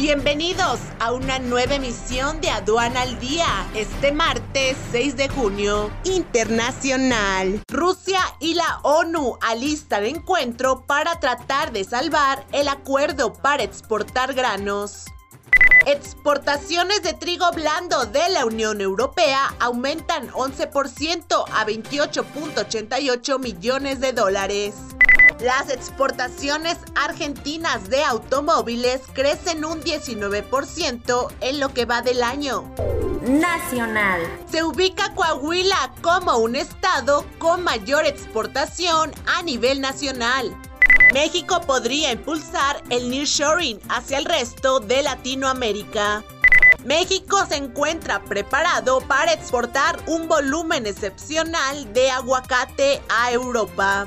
Bienvenidos a una nueva emisión de Aduana al Día, este martes 6 de junio, internacional. Rusia y la ONU alistan encuentro para tratar de salvar el acuerdo para exportar granos. Exportaciones de trigo blando de la Unión Europea aumentan 11% a 28.88 millones de dólares. Las exportaciones argentinas de automóviles crecen un 19% en lo que va del año. Nacional. Se ubica Coahuila como un estado con mayor exportación a nivel nacional. México podría impulsar el nearshoring hacia el resto de Latinoamérica. México se encuentra preparado para exportar un volumen excepcional de aguacate a Europa.